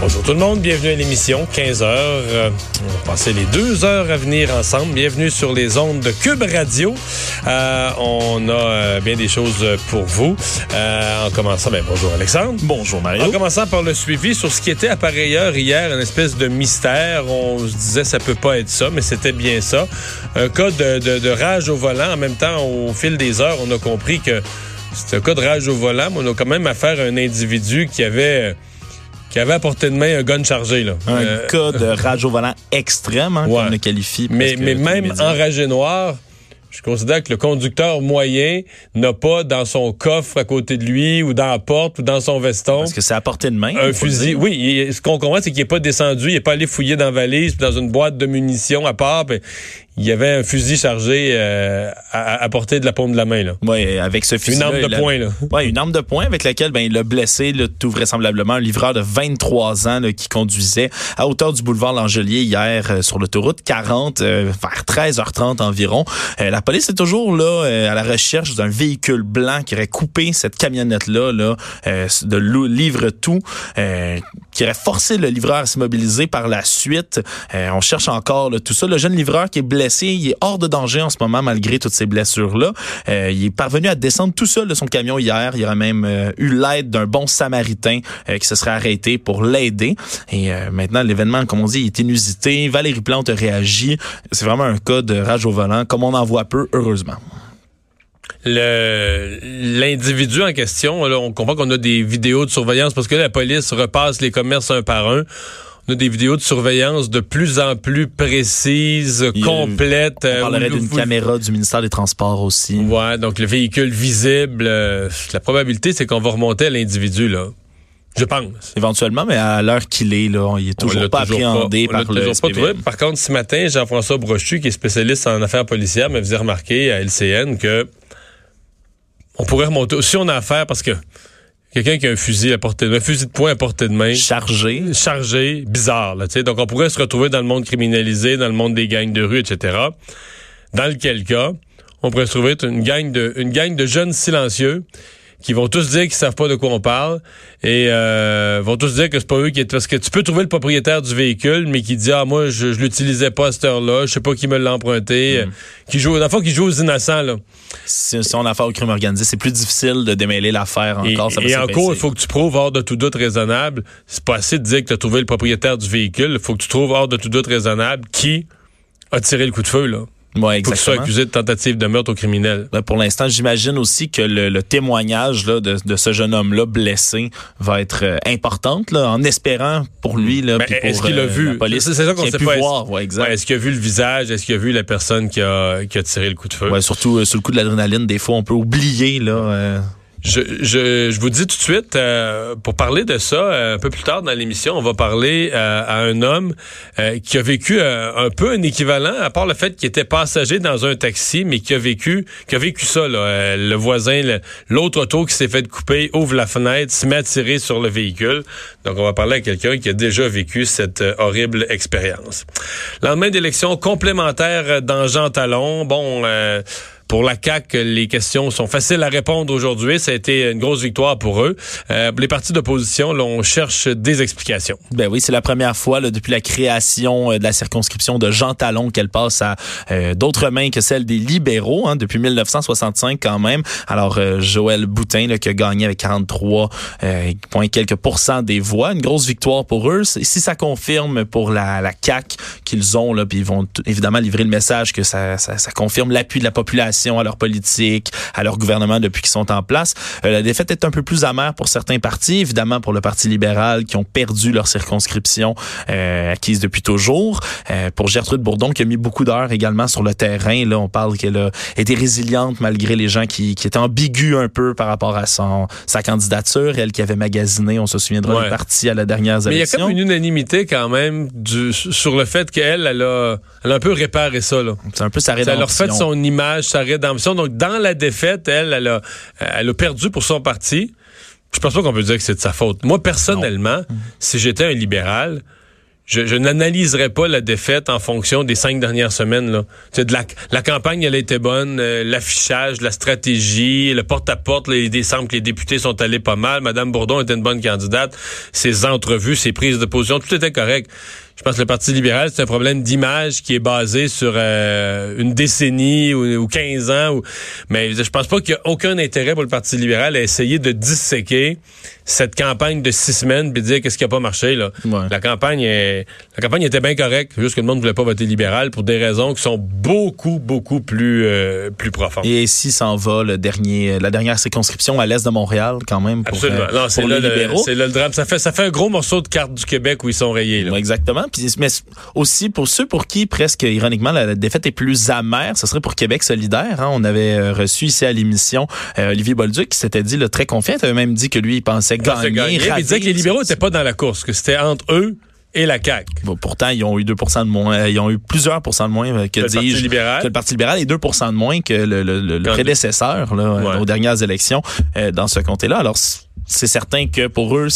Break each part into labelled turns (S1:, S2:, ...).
S1: Bonjour tout le monde, bienvenue à l'émission 15 heures. Euh, on va passer les deux heures à venir ensemble. Bienvenue sur les ondes de Cube Radio. Euh, on a euh, bien des choses pour vous. Euh, en commençant, ben, bonjour Alexandre.
S2: Bonjour Mario.
S1: En commençant par le suivi sur ce qui était appareilleur hier, une espèce de mystère. On se disait ça peut pas être ça, mais c'était bien ça. Un cas de, de, de rage au volant. En même temps, au fil des heures, on a compris que c'était un cas de rage au volant, mais on a quand même affaire à un individu qui avait qui avait à portée de main un gun chargé. Là.
S2: Un
S1: Euh,
S2: cas de rage au volant extrême, hein,
S1: Ouais.
S2: qu'on le qualifie.
S1: mais, mais même enragé noir, je considère que le conducteur moyen n'a pas dans son coffre à côté de lui ou dans la porte ou dans son veston
S2: Parce que c'est à portée de main.
S1: un fusil. Oui, il- ce qu'on comprend, c'est qu'il n'est pas descendu, il n'est pas allé fouiller dans la valise, puis dans une boîte de munitions à part. puis il y avait un fusil chargé euh, à, à portée de la paume de la main. Là.
S2: Ouais, avec ce fusil.
S1: Une arme de poing. Là.
S2: Ouais, une arme de poing avec laquelle ben, il a blessé là, tout vraisemblablement un livreur de 23 ans là, qui conduisait à hauteur du boulevard Langelier hier euh, sur l'autoroute 40 euh, vers 13h30 environ. Euh, la police est toujours là euh, à la recherche d'un véhicule blanc qui aurait coupé cette camionnette là, euh, de livre tout euh, qui aurait forcé le livreur à s'immobiliser par la suite. Euh, on cherche encore tout ça. Le jeune livreur qui est blessé, il est hors de danger en ce moment malgré toutes ces blessures-là. Euh, il est parvenu à descendre tout seul de son camion hier. Il aurait même euh, eu l'aide d'un bon samaritain euh, qui se serait arrêté pour l'aider. Et maintenant, l'événement, comme on dit, est inusité. Valérie Plante a réagi. C'est vraiment un cas de rage au volant, comme on en voit peu, heureusement.
S1: L'individu en question, on comprend qu'on a des vidéos de surveillance parce que la police repasse les commerces un par un. On a des vidéos de surveillance de plus en plus précises,
S2: Il
S1: complètes.
S2: On
S1: euh,
S2: parlerait d'une caméra du ministère des Transports aussi.
S1: Ouais, donc le véhicule visible. euh, la probabilité, c'est qu'on va remonter à l'individu, là. Je pense.
S2: Éventuellement, mais à l'heure qu'il est, là, il est toujours pas
S1: toujours
S2: appréhendé
S1: pas-
S2: par le
S1: toujours pas trouvé. Par contre, ce matin, Jean-François Brochu, qui est spécialiste en affaires policières, me faisait remarquer à LCN que on pourrait remonter. Si on a affaire, parce que quelqu'un qui a un fusil à portée de main, un fusil de poing à portée de main,
S2: Chargé.
S1: chargé, bizarre, là, tu sais. Donc, on pourrait se retrouver dans le monde criminalisé, dans le monde des gangs de rue, etc. Dans lequel cas, on pourrait se trouver être une gang de, une gang de jeunes silencieux qui vont tous dire qu'ils savent pas de quoi on parle et euh, vont tous dire que c'est pas eux qui est parce que tu peux trouver le propriétaire du véhicule mais qui dit ah moi je, je l'utilisais pas à cette heure-là je sais pas qui me l'a emprunté euh, qui joue dans le qui joue aux innocents là.
S2: Si, si on a affaire au crime organisé, c'est plus difficile de démêler l'affaire
S1: et,
S2: encore. ça
S1: et en
S2: s'épaisser.
S1: cours il faut que tu prouves hors de tout doute raisonnable. C'est pas assez de dire que tu as trouvé le propriétaire du véhicule. Il faut que tu trouves hors de tout doute raisonnable qui a tiré le coup de feu là
S2: Ouais,
S1: faut que tu sois
S2: exactement.
S1: accusé de tentative de meurtre au criminel
S2: Là, pour l'instant, j'imagine aussi que le, le témoignage là, de, de ce jeune homme-là blessé va être euh, importante, là, en espérant pour lui. Là,
S1: Ben, est-ce
S2: pour,
S1: qu'il a
S2: euh,
S1: vu?
S2: la police,
S1: C'est- ça qu'on sait pas.
S2: voir. Ouais,
S1: est-ce qu'il a vu le visage? Est-ce qu'il a vu la personne qui a, qui a tiré le coup de feu?
S2: Ouais, surtout euh, sous le coup de l'adrénaline, des fois, on peut oublier. Là, euh,
S1: Je, je, je vous dis tout de suite, euh, pour parler de ça, euh, un peu plus tard dans l'émission, on va parler euh, à un homme euh, qui a vécu euh, un peu un équivalent, à part le fait qu'il était passager dans un taxi, mais qui a vécu, qui a vécu ça. Là, Euh, le voisin, l'autre auto qui s'est fait couper, ouvre la fenêtre, se met à tirer sur le véhicule. Donc, on va parler à quelqu'un qui a déjà vécu cette horrible expérience. Lendemain d'élection complémentaire dans Jean Talon. Bon. Pour la CAQ, les questions sont faciles à répondre aujourd'hui. Ça a été une grosse victoire pour eux. Euh, les partis d'opposition, là, on cherche des explications.
S2: Ben oui, c'est la première fois là, depuis la création euh, de la circonscription de Jean Talon qu'elle passe à euh, d'autres mains que celle des libéraux, hein, depuis 1965 quand même. Alors, euh, Joël Boutin là, qui a gagné avec 43 euh, point quelques pourcents des voix, une grosse victoire pour eux. Si ça confirme pour la, la CAQ qu'ils ont, là, puis ils vont évidemment livrer le message que ça, ça, ça confirme l'appui de la population à leur politique, à leur gouvernement depuis qu'ils sont en place. Euh, la défaite est un peu plus amère pour certains partis, évidemment pour le Parti libéral qui ont perdu leur circonscription euh, acquise depuis toujours. Euh, pour Gertrude Bourdon qui a mis beaucoup d'heures également sur le terrain. Là, on parle qu'elle a été résiliente malgré les gens qui, qui étaient ambigus un peu par rapport à son sa candidature. Elle qui avait magasiné, on se souviendra
S1: Ouais.
S2: du parti à la dernière
S1: Mais il y a
S2: élection.
S1: comme une unanimité quand même du, sur le fait qu'elle, elle a, elle a un peu réparé ça.
S2: C'est un peu sa
S1: Ça
S2: rédemption.
S1: leur fait son image, sa rédemption. Donc, dans la défaite, elle, elle a, elle a perdu pour son parti. je pense pas qu'on peut dire que c'est de sa faute. Moi, personnellement, si j'étais un libéral, je, je n'analyserais pas la défaite en fonction des cinq dernières semaines. Là. de la, la campagne, elle a été bonne, euh, l'affichage, la stratégie, le porte-à-porte, les, il semble que les députés sont allés pas mal. Madame Bourdon était une bonne candidate. Ses entrevues, ses prises de position, tout était correct. Je pense que le Parti libéral, c'est un problème d'image qui est basé sur euh, une décennie ou, ou, 15 ans. Ou... Mais je pense pas qu'il y a aucun intérêt pour le Parti libéral à essayer de disséquer cette campagne de six semaines puis dire qu'est-ce qui a pas marché. Là. La campagne est, la campagne était bien correcte, juste que le monde ne voulait pas voter libéral pour des raisons qui sont beaucoup, beaucoup plus, euh, plus profondes.
S2: Et ici s'en va le dernier, la dernière circonscription à l'est de Montréal, quand même, pour,
S1: Absolument.
S2: Euh,
S1: c'est
S2: libéraux?
S1: C'est là le drame. Ça fait, ça fait un gros morceau de carte du Québec où ils sont rayés. Là.
S2: exactement mais aussi pour ceux pour qui, presque ironiquement, la, défaite est plus amère, ce serait pour Québec solidaire. Hein. On avait euh, reçu ici à l'émission euh, Olivier Bolduc qui s'était dit le très confiant. Il avait même dit que lui, il pensait gagner. gagner
S1: il disait que les libéraux n'étaient pas dans la course, que c'était entre eux et la CAQ.
S2: Bon, pourtant, ils ont eu 2% de moins, euh, ils ont eu plusieurs pourcents de moins que,
S1: le Parti libéral.
S2: que le Parti libéral et 2 de moins que le, le, le prédécesseur là, aux dernières élections dans ce comté-là. Alors, c'est certain que pour eux,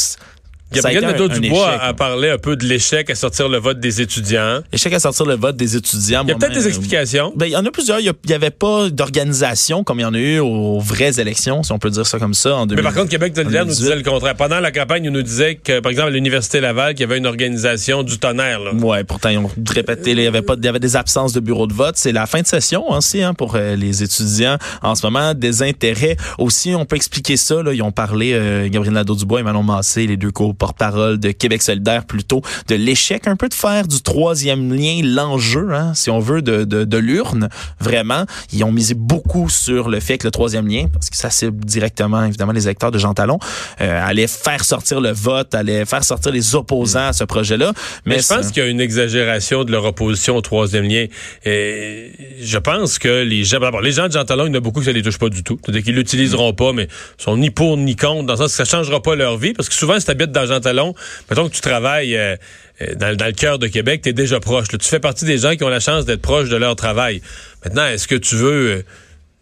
S1: Gabriel Nadeau-Dubois a parlé un peu de l'échec à sortir le vote des étudiants.
S2: Échec à sortir le vote des étudiants.
S1: Il y a peut-être des explications.
S2: Ben, il y en a plusieurs. Il n'y avait pas d'organisation comme il y en a eu aux vraies élections, si on peut dire ça comme ça, en 2000.
S1: Mais par contre, Québec solidaire nous disait le contraire. Pendant la campagne, il nous disait que, par exemple, à l'Université Laval, qu'il y avait une organisation du tonnerre. Là.
S2: Ouais, pourtant, ils ont répété, il y avait pas, il y avait des absences de bureau de vote. C'est la fin de session aussi, hein, pour euh, les étudiants en ce moment. Des intérêts aussi, on peut expliquer ça, là. Ils ont parlé, euh, Gabriel Nadeau-Dubois et Manon Massé, les deux co-porte-parole de Québec solidaire plutôt de l'échec un peu de faire du troisième lien l'enjeu, hein, si on veut, de, de, de l'urne. Vraiment, ils ont misé beaucoup sur le fait que le troisième lien, parce que ça cible directement évidemment les électeurs de Jean Talon, euh, allait faire sortir le vote, allait faire sortir les opposants à ce projet-là.
S1: Mais, je pense qu'il y a une exagération de leur opposition au troisième lien. Et je pense que les gens, les gens de Jean Talon, il y en a beaucoup qui ne les touchent pas du tout. C'est-à-dire qu'ils l'utiliseront pas, mais sont ni pour ni contre, dans le sens que ça changera pas leur vie. Parce que souvent, si habites dans Mettons que tu travailles euh, euh, dans, le cœur de Québec, tu es déjà proche. Tu fais partie des gens qui ont la chance d'être proches de leur travail. Maintenant, est-ce que tu veux...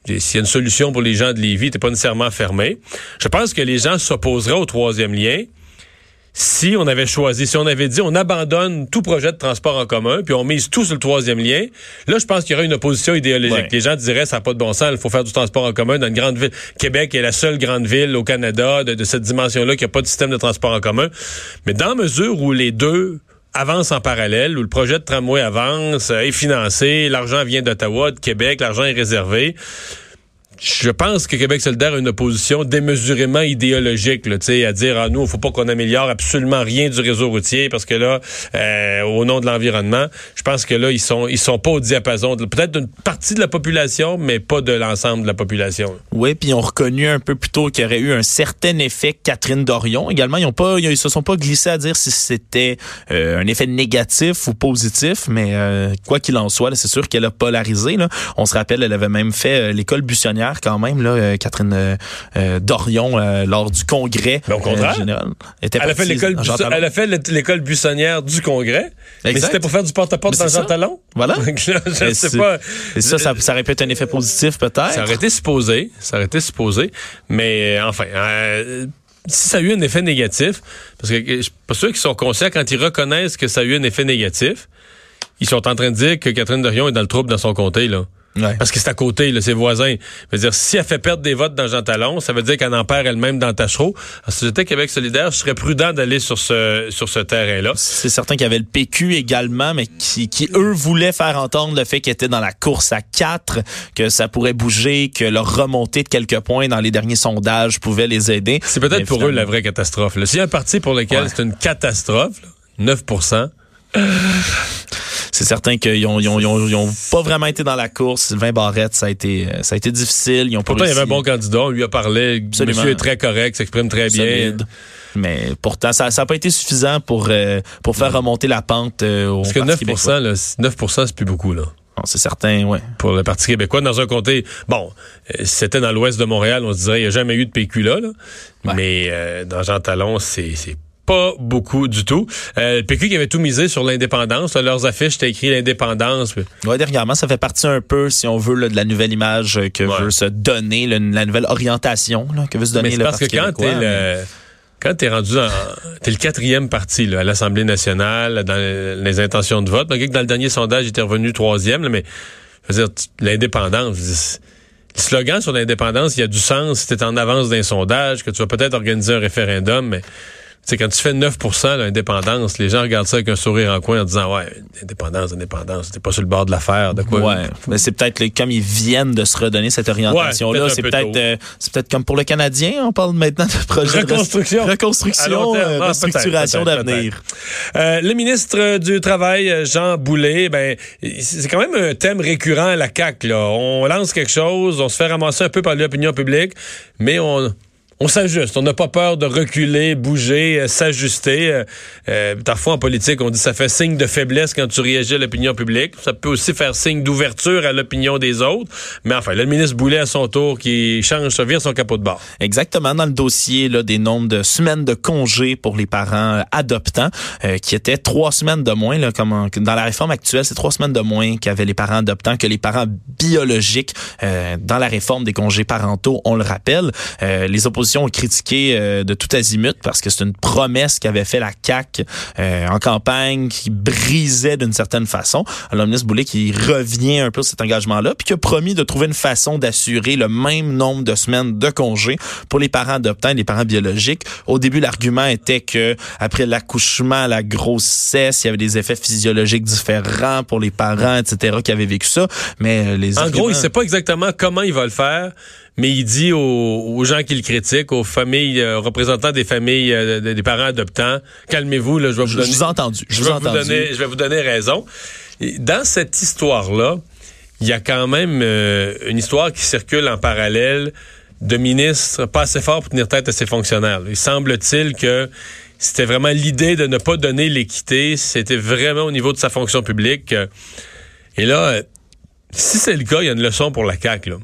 S1: Euh, s'il y a une solution pour les gens de Lévis, t'es pas nécessairement fermé. Je pense que les gens s'opposeraient au troisième lien si on avait choisi, si on avait dit on abandonne tout projet de transport en commun, puis on mise tout sur le troisième lien, là, je pense qu'il y aurait une opposition idéologique. Les gens diraient ça n'a pas de bon sens, il faut faire du transport en commun dans une grande ville. Québec est la seule grande ville au Canada de, cette dimension-là qui n'a pas de système de transport en commun. Mais dans mesure où les deux avancent en parallèle, où le projet de tramway avance, euh, est financé, l'argent vient d'Ottawa, de Québec, l'argent est réservé je pense que Québec solidaire a une opposition démesurément idéologique, là, à dire ah nous, il faut pas qu'on améliore absolument rien du réseau routier parce que là, euh, au nom de l'environnement, je pense que là ils sont ils sont pas au diapason, peut-être d'une partie de la population, mais pas de l'ensemble de la population.
S2: Oui, puis ils ont reconnu un peu plus tôt qu'il y aurait eu un certain effet Catherine Dorion. Également, ils ont pas ils se sont pas glissés à dire si c'était euh, un effet négatif ou positif, mais euh, quoi qu'il en soit, c'est sûr qu'elle a polarisé. Là. On se rappelle, elle avait même fait l'école buissonnière quand même, là, euh, Catherine euh, euh, Dorion, lors du congrès
S1: au contraire, général.
S2: Était
S1: elle, a fait l'école elle a fait l'école buissonnière du congrès, mais c'était pour faire du porte-à-porte dans Jean Talon?
S2: Voilà.
S1: je sais pas.
S2: Et ça, ça, ça, aurait pu être un effet positif peut-être.
S1: Ça aurait été supposé, ça aurait été supposé, mais enfin si ça a eu un effet négatif, parce que je suis pas sûr qu'ils sont conscients quand ils reconnaissent que ça a eu un effet négatif, ils sont en train de dire que Catherine Dorion est dans le trouble dans son comté, là. Parce que c'est à côté, là, ses voisins. veut dire, si elle fait perdre des votes dans Jean Talon, ça veut dire qu'elle en perd elle-même dans Tachereau. Si j'étais Québec solidaire, je serais prudent d'aller sur ce, sur ce terrain-là.
S2: C'est certain qu'il y avait le PQ également, mais qui, qui, eux, voulaient faire entendre le fait qu'ils étaient dans la course à quatre, que ça pourrait bouger, que leur remontée de quelques points dans les derniers sondages pouvait les aider.
S1: C'est peut-être pour eux la vraie catastrophe. S'il y a un parti pour lequel c'est une catastrophe, 9
S2: c'est certain qu'ils ont, ils ont, ils ont, pas vraiment été dans la course. Sylvain Barrette, ça a été, ça a été difficile. Ils ont
S1: pourtant, il y avait un bon candidat. On lui a parlé. Absolument. Monsieur est très correct, s'exprime très bien.
S2: Mais pourtant, ça n'a pas été suffisant pour, euh, pour faire remonter la pente euh, au
S1: Parce que 9 là, 9% c'est plus beaucoup, là.
S2: C'est certain, oui.
S1: Pour le Parti québécois, dans un comté, bon, euh, c'était dans l'ouest de Montréal, on se dirait, il n'y a jamais eu de PQ là, là. mais dans Jean Talon, c'est pas beaucoup du tout. Euh, le PQ qui avait tout misé sur l'indépendance. Leurs affiches, c'était écrit l'indépendance.
S2: Oui, dernièrement, ça fait partie un peu, si on veut, là, de la nouvelle image que veut se donner, la nouvelle orientation là, que veut se donner
S1: Mais
S2: le
S1: parce que quand t'es le... Quand t'es rendu dans, t'es le quatrième parti là, à l'Assemblée nationale dans les intentions de vote, malgré que dans le dernier sondage, il était revenu troisième, là, mais je veux dire, l'indépendance, le slogan sur l'indépendance, il y a du sens si t'es en avance d'un sondage, que tu vas peut-être organiser un référendum, mais c'est quand tu fais 9% l'indépendance, les gens regardent ça avec un sourire en coin en disant ouais, indépendance, indépendance, t'es pas sur le bord de l'affaire, de quoi.
S2: Ouais, mais c'est peut-être comme ils viennent de se redonner cette orientation là, c'est peut-être euh, c'est peut-être comme pour le Canadien, on parle maintenant de projet
S1: reconstruction,
S2: de reconstruction, euh,
S1: ah,
S2: restructuration d'avenir.
S1: Euh, le ministre du travail Jean Boulet, ben c'est quand même un thème récurrent à la CAC là. On lance quelque chose, on se fait ramasser un peu par l'opinion publique, mais on on s'ajuste. On n'a pas peur de reculer, bouger, euh, s'ajuster. Euh, euh, parfois en politique, on dit ça fait signe de faiblesse quand tu réagis à l'opinion publique. Ça peut aussi faire signe d'ouverture à l'opinion des autres. Mais enfin, le ministre Boulet à son tour qui change, ça vire son capot de bord.
S2: Exactement dans le dossier là, des nombres de semaines de congés pour les parents adoptants, qui étaient trois semaines de moins. Là, comme dans la réforme actuelle, c'est trois semaines de moins qu'avaient les parents adoptants que les parents biologiques. dans la réforme des congés parentaux, on le rappelle, les oppositions ont critiqué euh, de tout azimut parce que c'est une promesse qu'avait fait la CAC euh, en campagne qui brisait d'une certaine façon. Alors, le ministre Boulay qui revient un peu sur cet engagement-là puis qui a promis de trouver une façon d'assurer le même nombre de semaines de congés pour les parents adoptants et les parents biologiques. Au début, l'argument était que après l'accouchement, la grossesse, il y avait des effets physiologiques différents pour les parents, etc., qui avaient vécu ça. Mais euh, les
S1: en gros, il sait pas exactement comment il va le faire mais il dit aux, gens qui le critiquent, aux familles, euh, représentants des familles, euh, des parents adoptants, calmez-vous, là, je vais vous donner.
S2: Je vous entendu.
S1: Je, vais
S2: vous
S1: donner, je vais vous donner raison. dans cette histoire-là, il y a quand même euh, une histoire qui circule en parallèle de ministres pas assez forts pour tenir tête à ses fonctionnaires. Il semble-t-il que c'était vraiment l'idée de ne pas donner l'équité. C'était vraiment au niveau de sa fonction publique. Et là, si c'est le cas, il y a une leçon pour la CAQ. Là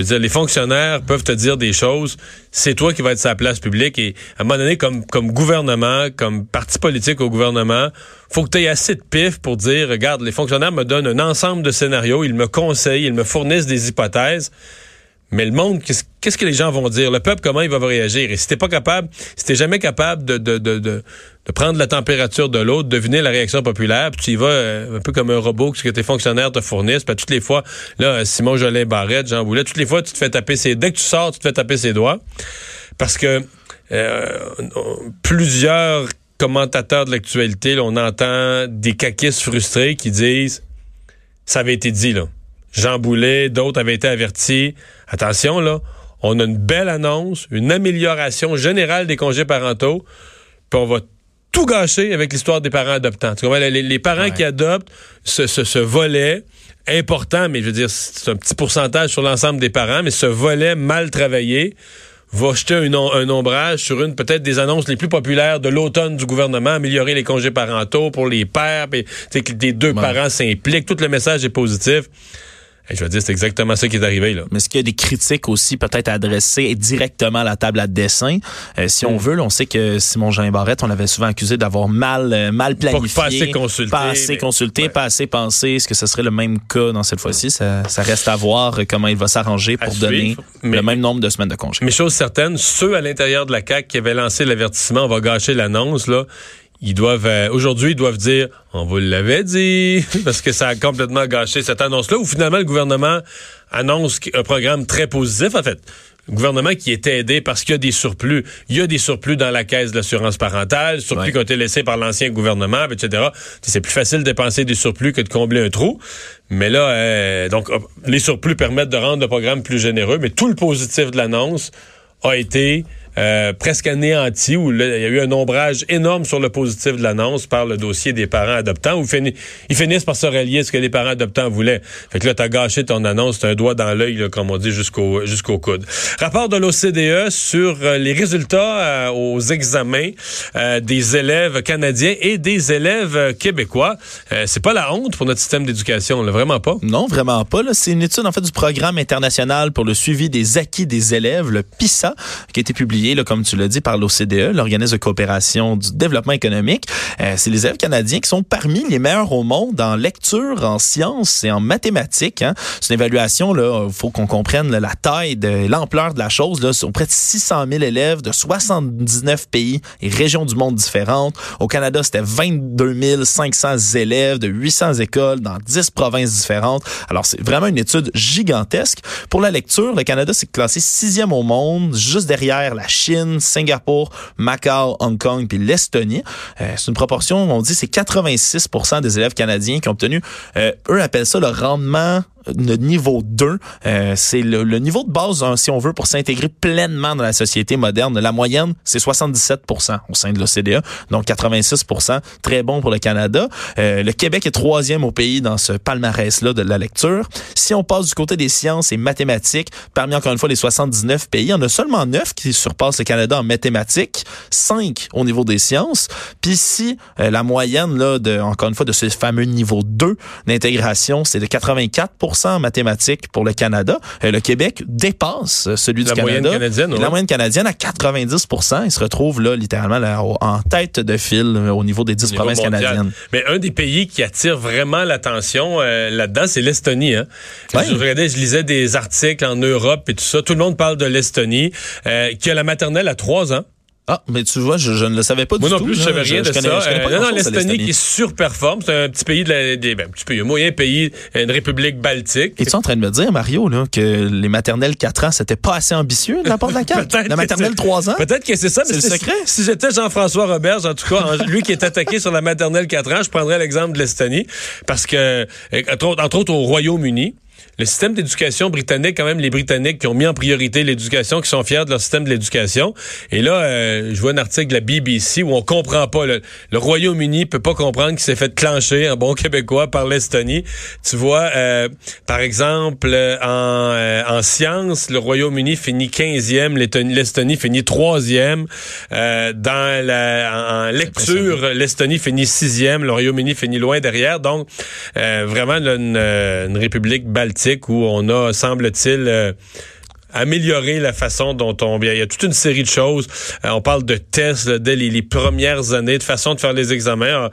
S1: dire, les fonctionnaires peuvent te dire des choses. C'est toi qui vas être sa place publique. Et à un moment donné, comme, comme gouvernement, comme parti politique au gouvernement, faut que tu aies assez de pif pour dire, regarde, les fonctionnaires me donnent un ensemble de scénarios, ils me conseillent, ils me fournissent des hypothèses. Mais le monde, qu'est-ce que les gens vont dire? Le peuple, comment il va réagir? Et si t'es pas capable, si t'es jamais capable de, prendre la température de l'autre, deviner la réaction populaire, puis tu y vas euh, un peu comme un robot que tes fonctionnaires te fournissent, puis toutes les fois, là, Simon Jolin Barrette, Jean Boulet, toutes les fois, tu te fais taper ses... Dès que tu sors, tu te fais taper ses doigts. Parce que euh, plusieurs commentateurs de l'actualité, on entend des caquistes frustrés qui disent ça avait été dit, là. Jean Boulet, d'autres avaient été avertis. Attention, là, on a une belle annonce, une amélioration générale des congés parentaux, puis on va tout gâcher avec l'histoire des parents adoptants. Les, parents qui adoptent ce, ce, volet important, mais je veux dire, c'est un petit pourcentage sur l'ensemble des parents, mais ce volet mal travaillé va jeter un, un ombrage sur une peut-être des annonces les plus populaires de l'automne du gouvernement, améliorer les congés parentaux pour les pères, puis que les deux parents s'impliquent, tout le message est positif je veux dire, c'est exactement ça qui est arrivé. Là.
S2: Mais est-ce qu'il y a des critiques aussi peut-être adressées directement à la table à dessin? Euh, si on hmm. veut, là, on sait que Simon Jean Barrette, on l'avait souvent accusé d'avoir mal, euh, mal planifié.
S1: Pas, assez consulté.
S2: Pas assez consulté, pas assez pensé. Est-ce que ce serait le même cas dans cette fois-ci? Ça, ça reste à voir comment il va s'arranger pour donner le même nombre de semaines de congé.
S1: Mais chose certaine, ceux à l'intérieur de la CAQ qui avaient lancé l'avertissement, on va gâcher l'annonce, là, ils doivent euh, aujourd'hui ils doivent dire on vous l'avait dit parce que ça a complètement gâché cette annonce là où finalement le gouvernement annonce un programme très positif en fait le gouvernement qui est aidé parce qu'il y a des surplus. Il y a des surplus dans la caisse de l'assurance parentale, surplus qui ont été laissés par l'ancien gouvernement, etc. C'est plus facile de dépenser des surplus que de combler un trou. Mais là, euh, donc, les surplus permettent de rendre le programme plus généreux, mais tout le positif de l'annonce a été euh, presque anéanti, où il y a eu un ombrage énorme sur le positif de l'annonce par le dossier des parents adoptants, où ils finissent par se rallier à ce que les parents adoptants voulaient. Fait que là, t'as gâché ton annonce, t'as un doigt dans l'œil, comme on dit, jusqu'au jusqu'au coude. Rapport de l'OCDE sur euh, les résultats euh, aux examens des élèves canadiens et des élèves québécois. c'est pas la honte pour notre système d'éducation, vraiment pas.
S2: Non, vraiment pas. C'est une étude en fait du programme international pour le suivi des acquis des élèves, le PISA, qui a été publié comme tu l'as dit, par l'OCDE, l'organisme de coopération du développement économique. Euh, c'est les élèves canadiens qui sont parmi les meilleurs au monde en lecture, en sciences et en mathématiques. Hein. C'est une évaluation, là, faut qu'on comprenne la taille, de l'ampleur de la chose. Là, sont près de 600 000 élèves de 79 pays et régions du monde différentes. Au Canada, c'était 22 500 élèves de 800 écoles dans 10 provinces différentes. Alors, c'est vraiment une étude gigantesque. Pour la lecture, le Canada s'est classé sixième au monde, juste derrière la Chine, Singapour, Macao, Hong Kong puis l'Estonie. Euh, c'est une proportion, on dit, c'est 86% des élèves canadiens qui ont obtenu, euh, eux appellent ça le rendement le niveau 2, euh, c'est le, niveau de base, hein, si on veut, pour s'intégrer pleinement dans la société moderne. La moyenne, c'est 77% au sein de l'OCDE, donc 86% très bon pour le Canada. Euh, le Québec est troisième au pays dans ce palmarès-là de la lecture. Si on passe du côté des sciences et mathématiques, parmi encore une fois les 79 pays, on a seulement 9 qui surpassent le Canada en mathématiques, 5 au niveau des sciences. Puis si euh, la moyenne, là, de, encore une fois, de ce fameux niveau 2 d'intégration, c'est de 84 en mathématiques pour le Canada. Euh, le Québec dépasse celui
S1: la
S2: du
S1: moyenne
S2: Canada.
S1: Canadienne,
S2: La moyenne canadienne à 90 Il se retrouve là littéralement là, en tête de file euh, au niveau des 10 provinces canadiennes.
S1: Mais un des pays qui attire vraiment l'attention euh, là-dedans, c'est l'Estonie. Hein?
S2: Ouais.
S1: Je regardais, je lisais des articles en Europe et tout ça. Tout le monde parle de l'Estonie, qui a la maternelle à 3 ans.
S2: Ah, mais tu vois, je, je ne le savais pas
S1: Moi
S2: du
S1: non
S2: tout.
S1: plus, je savais rien de
S2: connais-
S1: ça.
S2: je connais pas
S1: Euh, non, non,
S2: de
S1: l'Estonie qui surperforme, c'est un petit pays de la, des, ben, un petit pays, un moyen pays, une république baltique.
S2: Es-tu en train de me dire, Mario, là, que les maternelles 4 ans, c'était pas assez ambitieux de la part de la?
S1: Peut-être
S2: La maternelle
S1: c'est-
S2: 3 ans?
S1: Peut-être que c'est ça, mais
S2: C'est le secret?
S1: Si j'étais Jean-François Roberge, en tout cas, lui qui est attaqué sur la maternelle 4 ans, je prendrais l'exemple de l'Estonie, parce que, euh, entre autres au Royaume-Uni, le système d'éducation britannique, quand même, les Britanniques qui ont mis en priorité l'éducation, qui sont fiers de leur système de l'éducation. Et là, euh, je vois un article de la BBC où on comprend pas. Le, le Royaume-Uni peut pas comprendre qu'il s'est fait clencher en bon québécois par l'Estonie. Tu vois, euh, par exemple, euh, en, euh, en sciences, le Royaume-Uni finit 15e, l'Estonie finit 3e. Euh, dans la, en, en lecture, l'Estonie finit 6e, le Royaume-Uni finit loin derrière. Donc, euh, vraiment là, une, une république où on a, semble-t-il, euh, améliorer la façon dont on... Il y a toute une série de choses. Euh, on parle de tests dès les, premières années, de façon de faire les examens. Alors,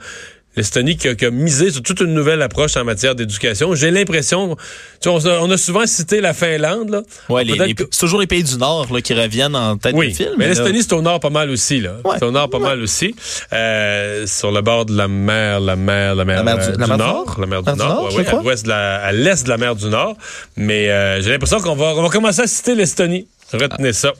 S1: L'Estonie qui a, qui a misé sur toute une nouvelle approche en matière d'éducation. J'ai l'impression, tu sais, on, a- on a souvent cité la Finlande, là.
S2: Ouais, les-
S1: Peut-être
S2: les-
S1: que-
S2: c'est toujours les pays du Nord là, qui reviennent en tête
S1: oui,
S2: du film.
S1: mais l'Estonie, c'est au nord pas mal aussi, là.
S2: Ouais.
S1: C'est au nord pas mal aussi. Euh, sur le bord de la mer, la mer, la mer,
S2: La mer du-
S1: euh,
S2: la
S1: du
S2: mer du
S1: Nord. La mer du Nord,
S2: Nord,
S1: ouais, à l'ouest de la, à l'est de la mer du Nord. Mais euh, j'ai l'impression qu'on va, on va commencer à citer l'Estonie. Retenez ça.